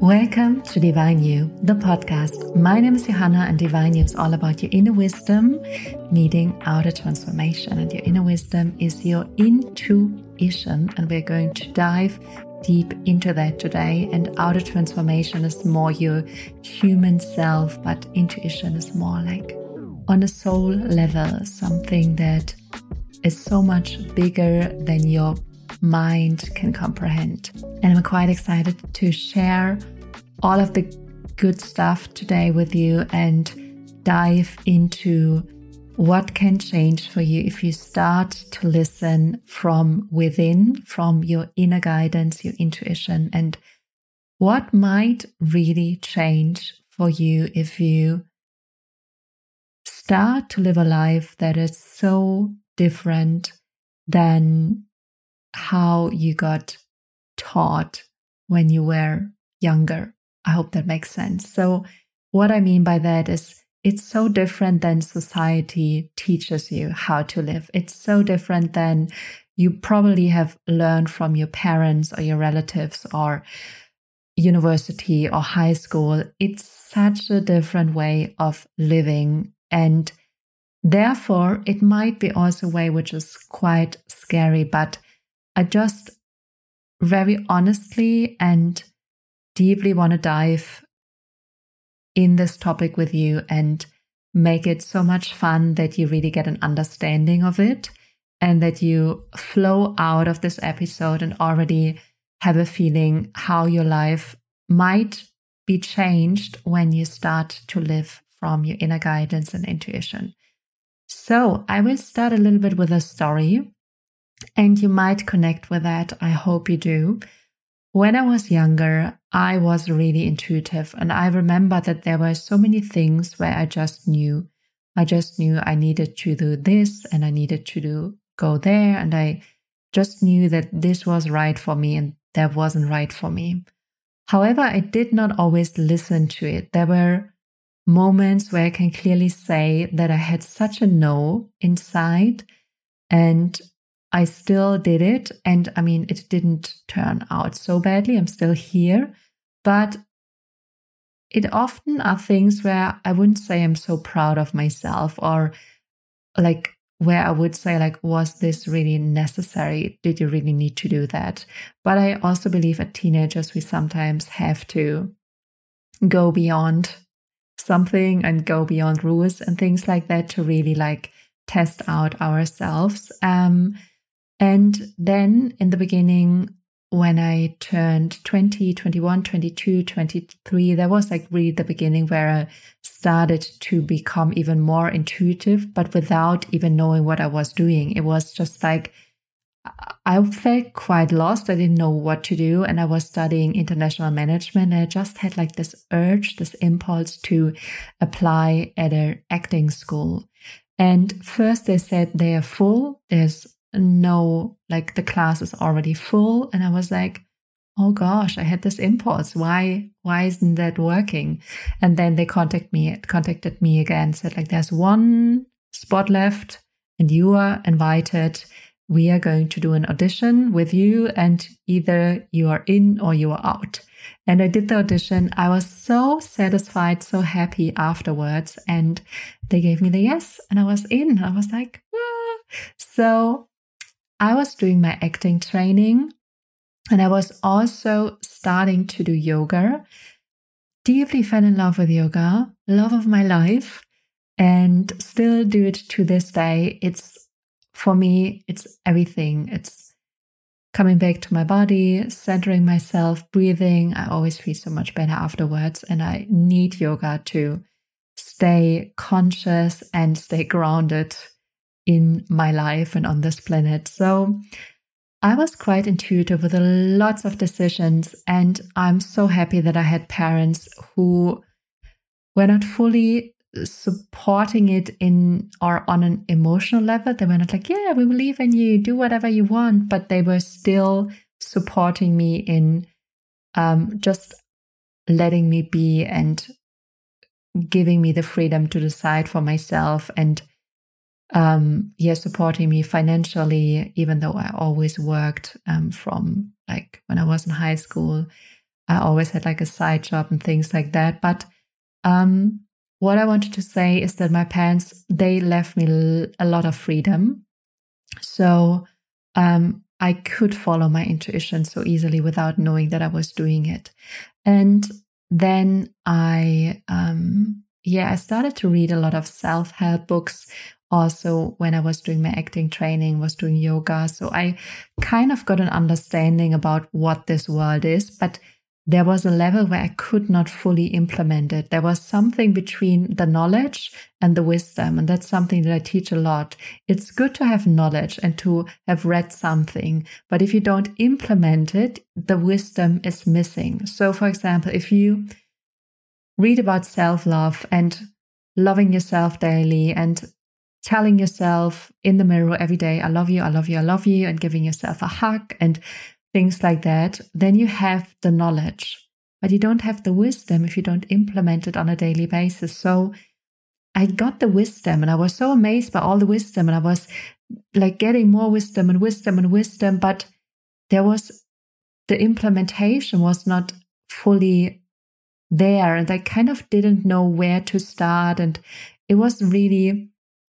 Welcome to Divine You, the podcast. My name is Johanna, and Divine You is all about your inner wisdom needing outer transformation. And your inner wisdom is your intuition. And we're going to dive deep into that today. And outer transformation is more your human self, but intuition is more like on a soul level, something that is so much bigger than your mind can comprehend. And I'm quite excited to share all of the good stuff today with you and dive into what can change for you if you start to listen from within, from your inner guidance, your intuition, and what might really change for you if you start to live a life that is so different than how you got taught when you were younger. I hope that makes sense. So, what I mean by that is it's so different than society teaches you how to live. It's so different than you probably have learned from your parents or your relatives or university or high school. It's such a different way of living. And therefore, it might be also a way which is quite scary, but I just very honestly and deeply want to dive in this topic with you and make it so much fun that you really get an understanding of it and that you flow out of this episode and already have a feeling how your life might be changed when you start to live from your inner guidance and intuition. So, I will start a little bit with a story and you might connect with that. I hope you do. When I was younger, I was really intuitive, and I remember that there were so many things where I just knew. I just knew I needed to do this and I needed to do go there, and I just knew that this was right for me and that wasn't right for me. However, I did not always listen to it. There were moments where I can clearly say that I had such a no inside and I still did it. And I mean, it didn't turn out so badly. I'm still here. But it often are things where I wouldn't say I'm so proud of myself or like where I would say, like, was this really necessary? Did you really need to do that? But I also believe at teenagers, we sometimes have to go beyond something and go beyond rules and things like that to really like test out ourselves. Um, and then in the beginning, when I turned 20, 21, 22, 23, that was like really the beginning where I started to become even more intuitive, but without even knowing what I was doing. It was just like, I felt quite lost. I didn't know what to do. And I was studying international management. And I just had like this urge, this impulse to apply at an acting school. And first they said they are full. There's no, like the class is already full. And I was like, oh gosh, I had this impulse. Why, why isn't that working? And then they contacted me, contacted me again, said like, there's one spot left and you are invited. We are going to do an audition with you and either you are in or you are out. And I did the audition. I was so satisfied, so happy afterwards. And they gave me the yes and I was in. I was like, ah. so I was doing my acting training and I was also starting to do yoga. Deeply fell in love with yoga, love of my life, and still do it to this day. It's for me, it's everything. It's coming back to my body, centering myself, breathing. I always feel so much better afterwards, and I need yoga to stay conscious and stay grounded in my life and on this planet. So I was quite intuitive with lots of decisions. And I'm so happy that I had parents who were not fully supporting it in or on an emotional level. They were not like, yeah, we believe in you, do whatever you want. But they were still supporting me in um, just letting me be and giving me the freedom to decide for myself and um, yeah, supporting me financially, even though I always worked um, from like when I was in high school. I always had like a side job and things like that. But um, what I wanted to say is that my parents, they left me a lot of freedom. So um, I could follow my intuition so easily without knowing that I was doing it. And then I, um, yeah, I started to read a lot of self help books. Also, when I was doing my acting training, was doing yoga. So I kind of got an understanding about what this world is, but there was a level where I could not fully implement it. There was something between the knowledge and the wisdom. And that's something that I teach a lot. It's good to have knowledge and to have read something. But if you don't implement it, the wisdom is missing. So, for example, if you read about self love and loving yourself daily and telling yourself in the mirror every day, I love you, I love you, I love you, and giving yourself a hug and things like that, then you have the knowledge, but you don't have the wisdom if you don't implement it on a daily basis. So I got the wisdom and I was so amazed by all the wisdom and I was like getting more wisdom and wisdom and wisdom, but there was the implementation was not fully there and I kind of didn't know where to start and it was really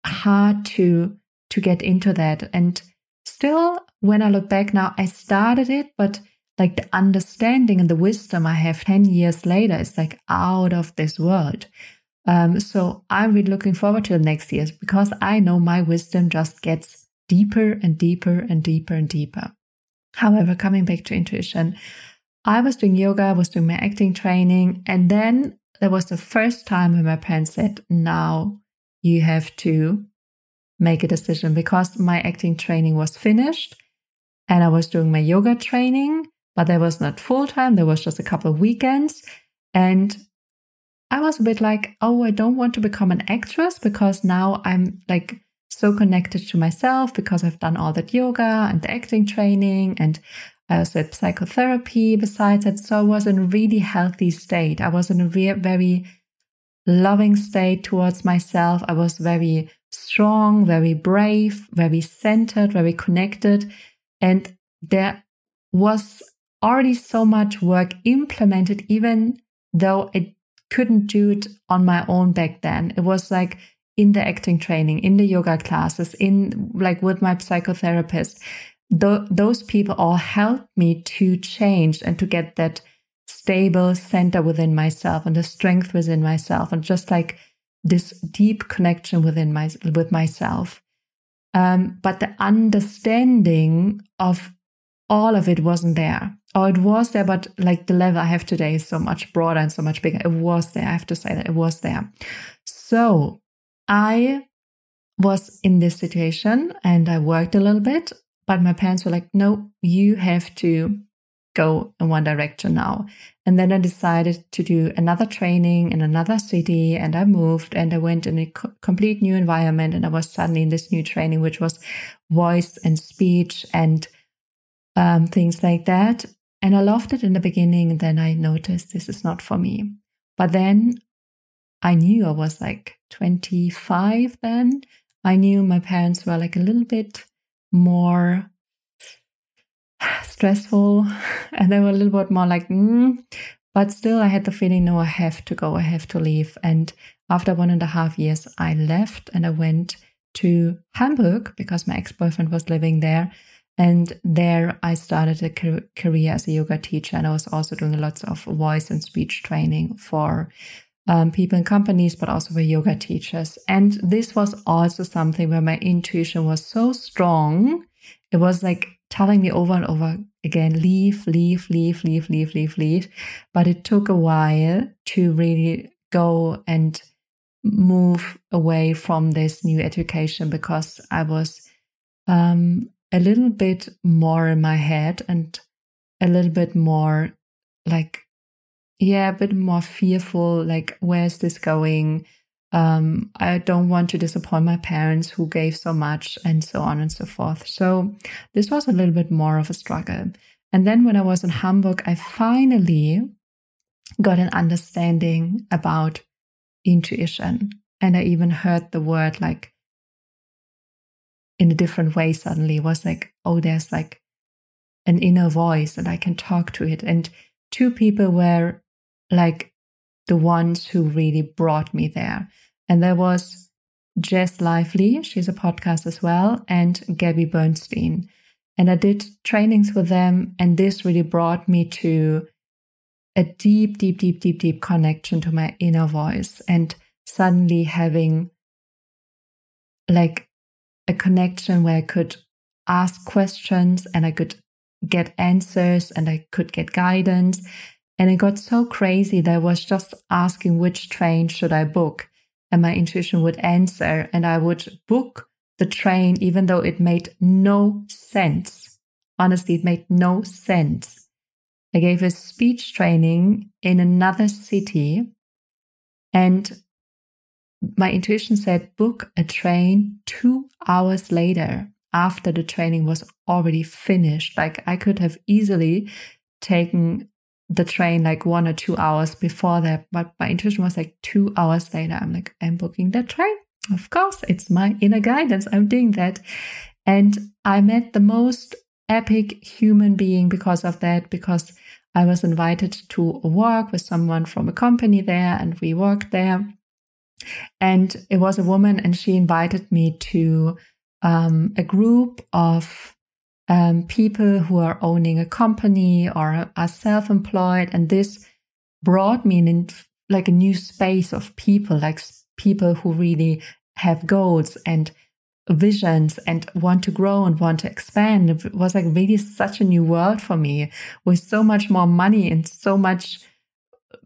hard to to get into that and still when I look back now, I started it, but like the understanding and the wisdom I have 10 years later is like out of this world. Um, so I'm really looking forward to the next years because I know my wisdom just gets deeper and deeper and deeper and deeper. However, coming back to intuition, I was doing yoga, I was doing my acting training, and then there was the first time when my parents said, Now you have to make a decision because my acting training was finished and I was doing my yoga training, but that was not full time. There was just a couple of weekends. And I was a bit like, oh, I don't want to become an actress because now I'm like so connected to myself because I've done all that yoga and the acting training and uh, I also had psychotherapy besides that. So I was in a really healthy state. I was in a re- very loving state towards myself. I was very strong, very brave, very centered, very connected. And there was already so much work implemented, even though I couldn't do it on my own back then. It was like in the acting training, in the yoga classes, in like with my psychotherapist. Th- those people all helped me to change and to get that stable center within myself and the strength within myself and just like this deep connection within my with myself um, but the understanding of all of it wasn't there. Or it was there, but like the level I have today is so much broader and so much bigger. It was there. I have to say that it was there. So I was in this situation and I worked a little bit, but my parents were like, no, you have to go in one direction now. And then I decided to do another training in another city and I moved and I went in a co- complete new environment and I was suddenly in this new training, which was voice and speech and um, things like that. And I loved it in the beginning. And then I noticed this is not for me. But then I knew I was like 25 then. I knew my parents were like a little bit more stressful and they were a little bit more like mm. but still i had the feeling no i have to go i have to leave and after one and a half years i left and i went to hamburg because my ex-boyfriend was living there and there i started a career as a yoga teacher and i was also doing lots of voice and speech training for um, people in companies, but also for yoga teachers. And this was also something where my intuition was so strong. It was like telling me over and over again, leave, leave, leave, leave, leave, leave, leave. But it took a while to really go and move away from this new education because I was um, a little bit more in my head and a little bit more like, yeah, a bit more fearful. Like, where's this going? Um, I don't want to disappoint my parents who gave so much and so on and so forth. So this was a little bit more of a struggle. And then when I was in Hamburg, I finally got an understanding about intuition. And I even heard the word like in a different way suddenly. It was like, oh, there's like an inner voice and I can talk to it. And two people were like the ones who really brought me there. And there was Jess Lively, she's a podcast as well, and Gabby Bernstein. And I did trainings with them, and this really brought me to a deep, deep, deep, deep, deep connection to my inner voice and suddenly having like a connection where I could ask questions and I could get answers and I could get guidance. And it got so crazy that I was just asking which train should I book. And my intuition would answer and I would book the train, even though it made no sense. Honestly, it made no sense. I gave a speech training in another city and my intuition said book a train two hours later after the training was already finished. Like I could have easily taken the train like one or two hours before that, but my intuition was like two hours later. I'm like, I'm booking that train. Of course, it's my inner guidance. I'm doing that. And I met the most epic human being because of that, because I was invited to work with someone from a company there and we worked there. And it was a woman, and she invited me to um, a group of um, people who are owning a company or are self employed. And this brought me in like a new space of people, like people who really have goals and visions and want to grow and want to expand. It was like really such a new world for me with so much more money and so much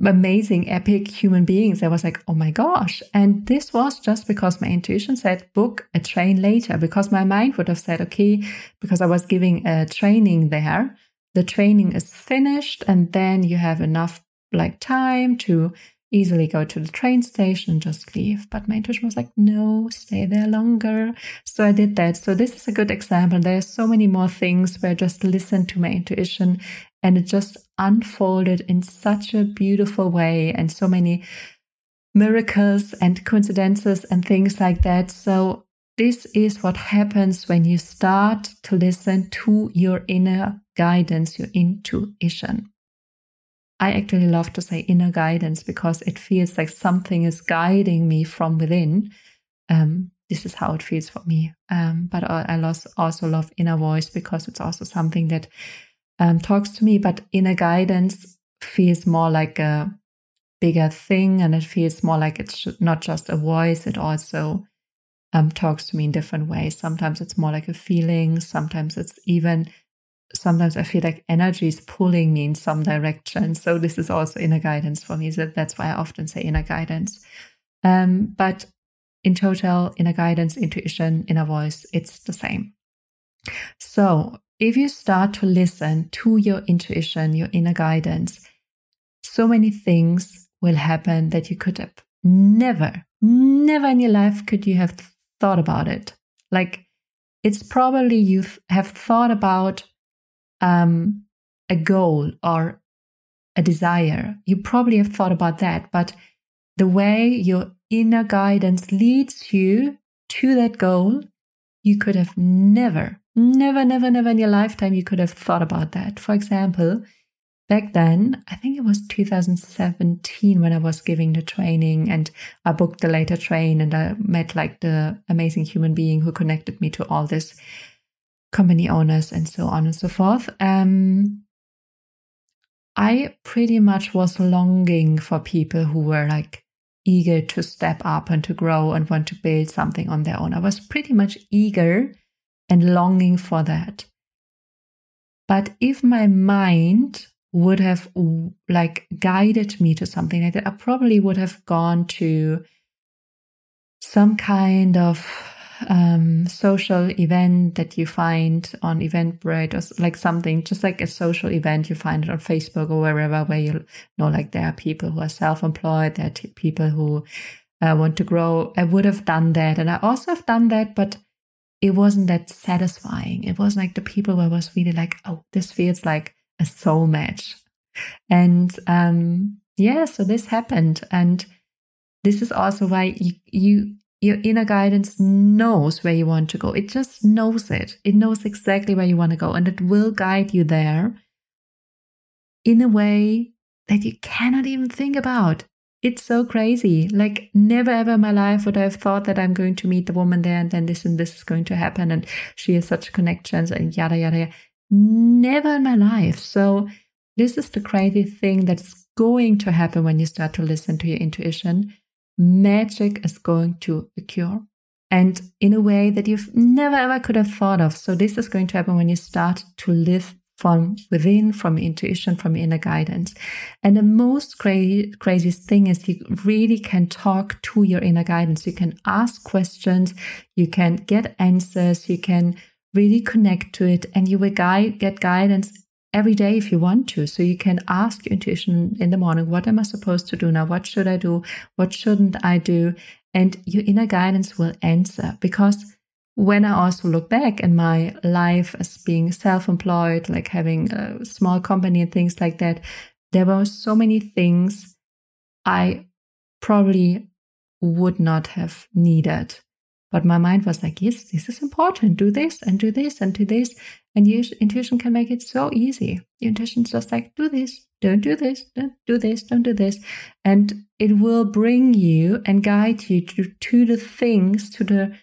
amazing, epic human beings. I was like, oh my gosh. And this was just because my intuition said, book a train later, because my mind would have said, okay, because I was giving a training there, the training is finished, and then you have enough like time to easily go to the train station and just leave. But my intuition was like, no, stay there longer. So I did that. So this is a good example. There's so many more things where I just listened to my intuition and it just unfolded in such a beautiful way and so many miracles and coincidences and things like that. So this is what happens when you start to listen to your inner guidance, your intuition. I actually love to say inner guidance because it feels like something is guiding me from within. Um, this is how it feels for me. Um, but I also love inner voice because it's also something that um, talks to me, but inner guidance feels more like a bigger thing and it feels more like it's not just a voice, it also um, talks to me in different ways. Sometimes it's more like a feeling, sometimes it's even, sometimes I feel like energy is pulling me in some direction. So this is also inner guidance for me. So that's why I often say inner guidance. Um, but in total, inner guidance, intuition, inner voice, it's the same. So if you start to listen to your intuition, your inner guidance, so many things will happen that you could have never, never in your life could you have thought about it. Like it's probably you have thought about um, a goal or a desire. You probably have thought about that, but the way your inner guidance leads you to that goal, you could have never Never, never, never in your lifetime you could have thought about that. For example, back then, I think it was 2017 when I was giving the training and I booked the later train and I met like the amazing human being who connected me to all this company owners and so on and so forth. Um, I pretty much was longing for people who were like eager to step up and to grow and want to build something on their own. I was pretty much eager and longing for that. But if my mind would have like guided me to something like that, I probably would have gone to some kind of um, social event that you find on Eventbrite or like something, just like a social event you find it on Facebook or wherever, where you know, like there are people who are self-employed, there are people who uh, want to grow. I would have done that, and I also have done that, but it wasn't that satisfying. It was like the people where I was really like, oh, this feels like a soul match. And um, yeah, so this happened. And this is also why you, you your inner guidance knows where you want to go. It just knows it. It knows exactly where you want to go and it will guide you there. in a way that you cannot even think about. It's so crazy. Like, never ever in my life would I have thought that I'm going to meet the woman there and then this and this is going to happen. And she has such connections and yada, yada, yada. Never in my life. So, this is the crazy thing that's going to happen when you start to listen to your intuition. Magic is going to occur and in a way that you've never ever could have thought of. So, this is going to happen when you start to live from within, from intuition, from inner guidance. And the most crazy, craziest thing is you really can talk to your inner guidance. You can ask questions, you can get answers, you can really connect to it, and you will guide, get guidance every day if you want to. So you can ask your intuition in the morning, what am I supposed to do now? What should I do? What shouldn't I do? And your inner guidance will answer because when I also look back in my life as being self employed, like having a small company and things like that, there were so many things I probably would not have needed. But my mind was like, yes, this is important. Do this and do this and do this. And your intuition can make it so easy. Your intuition's just like, do this, don't do this, don't do this, don't do this. And it will bring you and guide you to, to the things, to the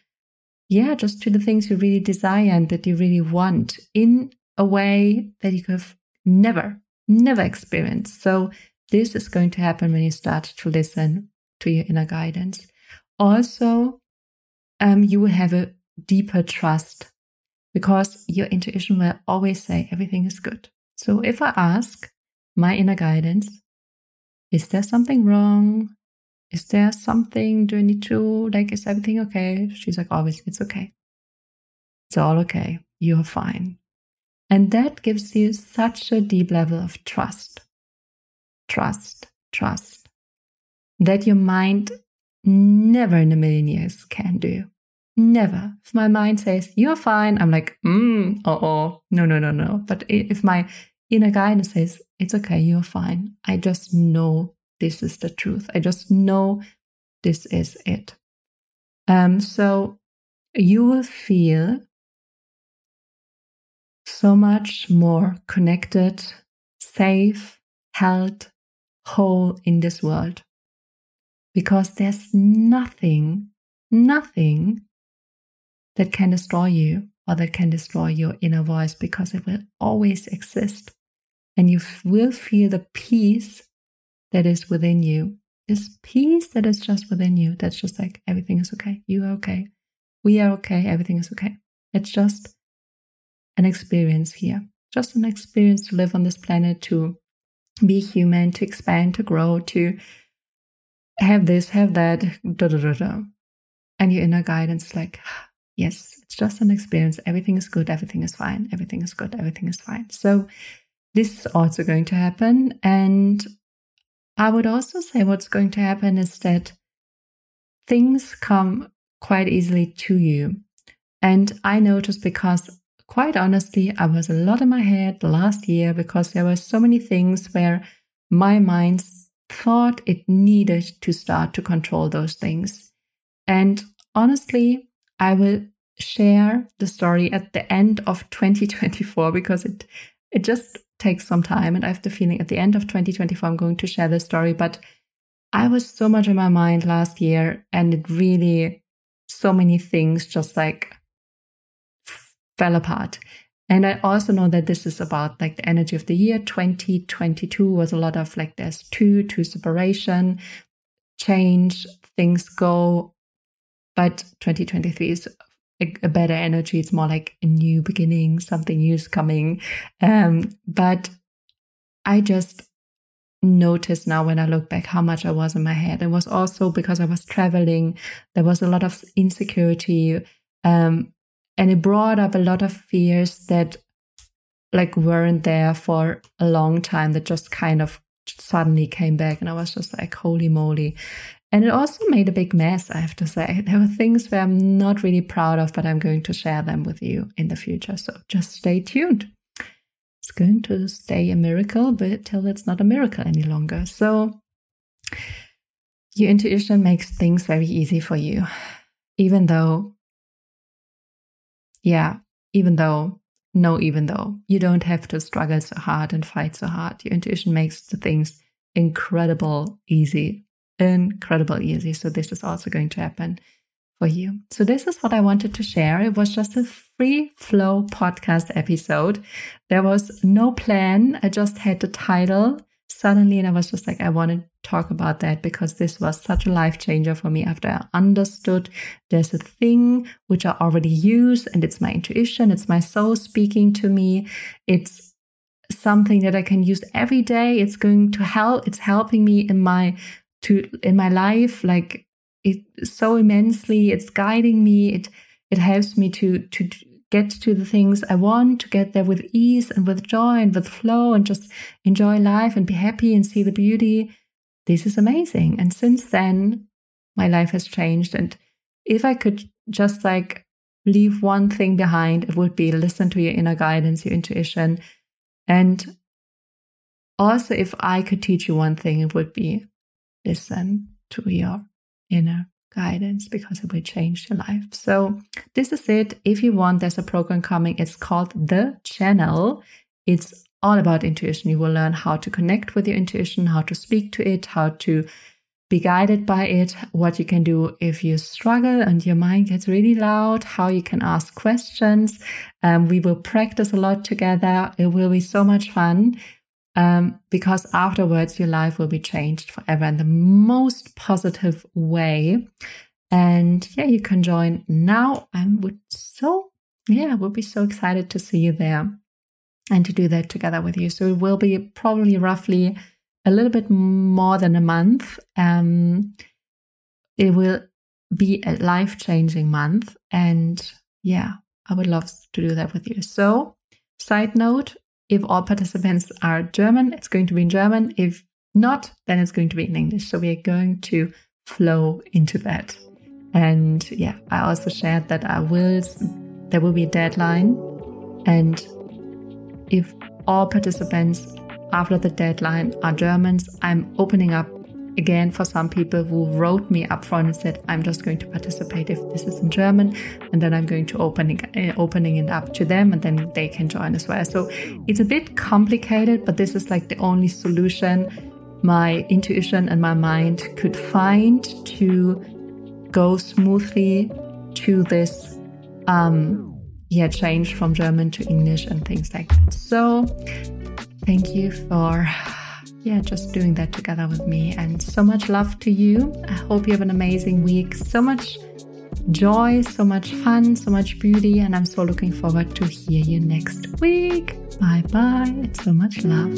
yeah, just to the things you really desire and that you really want in a way that you have never, never experienced. So this is going to happen when you start to listen to your inner guidance. Also, um, you will have a deeper trust because your intuition will always say everything is good. So if I ask my inner guidance, is there something wrong? Is there something, do I need to, like, is everything okay? She's like, always, it's okay. It's all okay. You're fine. And that gives you such a deep level of trust, trust, trust that your mind never in a million years can do. Never. If my mind says, you're fine, I'm like, mm, uh oh, no, no, no, no. But if my inner guidance says, it's okay, you're fine, I just know this is the truth. I just know this is it. Um, so you will feel so much more connected, safe, held, whole in this world. Because there's nothing, nothing that can destroy you or that can destroy your inner voice because it will always exist. And you will feel the peace that is within you, this peace that is just within you, that's just like everything is okay. You are okay. We are okay. Everything is okay. It's just an experience here, just an experience to live on this planet, to be human, to expand, to grow, to have this, have that, da da da da. And your inner guidance, is like, yes, it's just an experience. Everything is good. Everything is fine. Everything is good. Everything is fine. So, this is also going to happen. And I would also say what's going to happen is that things come quite easily to you. And I noticed because, quite honestly, I was a lot in my head last year because there were so many things where my mind thought it needed to start to control those things. And honestly, I will share the story at the end of 2024 because it it just takes some time. And I have the feeling at the end of 2024, I'm going to share this story. But I was so much in my mind last year, and it really, so many things just like fell apart. And I also know that this is about like the energy of the year. 2022 was a lot of like there's two, two separation, change, things go. But 2023 is a, better energy. It's more like a new beginning, something new is coming. Um, but I just noticed now when I look back how much I was in my head. It was also because I was traveling. There was a lot of insecurity. Um, and it brought up a lot of fears that like weren't there for a long time that just kind of suddenly came back and I was just like holy moly and it also made a big mess, I have to say. There were things where I'm not really proud of, but I'm going to share them with you in the future. So just stay tuned. It's going to stay a miracle, but till it's not a miracle any longer. So your intuition makes things very easy for you, even though, yeah, even though no, even though you don't have to struggle so hard and fight so hard. Your intuition makes the things incredible easy, incredible easy. So this is also going to happen for you. So this is what I wanted to share. It was just a free flow podcast episode. There was no plan. I just had the title suddenly and I was just like, I want to talk about that because this was such a life changer for me after I understood there's a thing which I already use and it's my intuition, it's my soul speaking to me. It's something that I can use every day. It's going to help, it's helping me in my to in my life like it so immensely. It's guiding me. It it helps me to to get to the things I want, to get there with ease and with joy and with flow and just enjoy life and be happy and see the beauty. This is amazing. And since then, my life has changed. And if I could just like leave one thing behind, it would be listen to your inner guidance, your intuition. And also, if I could teach you one thing, it would be listen to your inner guidance because it will change your life. So, this is it. If you want, there's a program coming. It's called The Channel. It's all about intuition. You will learn how to connect with your intuition, how to speak to it, how to be guided by it, what you can do if you struggle and your mind gets really loud, how you can ask questions. Um, we will practice a lot together. It will be so much fun um, because afterwards your life will be changed forever in the most positive way. And yeah, you can join now. I would so, yeah, would be so excited to see you there and to do that together with you. So it will be probably roughly a little bit more than a month. Um, it will be a life changing month. And yeah, I would love to do that with you. So, side note if all participants are German, it's going to be in German. If not, then it's going to be in English. So we are going to flow into that. And yeah, I also shared that I will, there will be a deadline. And if all participants after the deadline are Germans, I'm opening up again for some people who wrote me up front and said i'm just going to participate if this is in german and then i'm going to open it, uh, opening it up to them and then they can join as well. So it's a bit complicated but this is like the only solution my intuition and my mind could find to go smoothly to this um yeah change from german to english and things like that. So thank you for yeah, just doing that together with me. And so much love to you. I hope you have an amazing week. So much joy, so much fun, so much beauty. And I'm so looking forward to hear you next week. Bye bye. And so much love.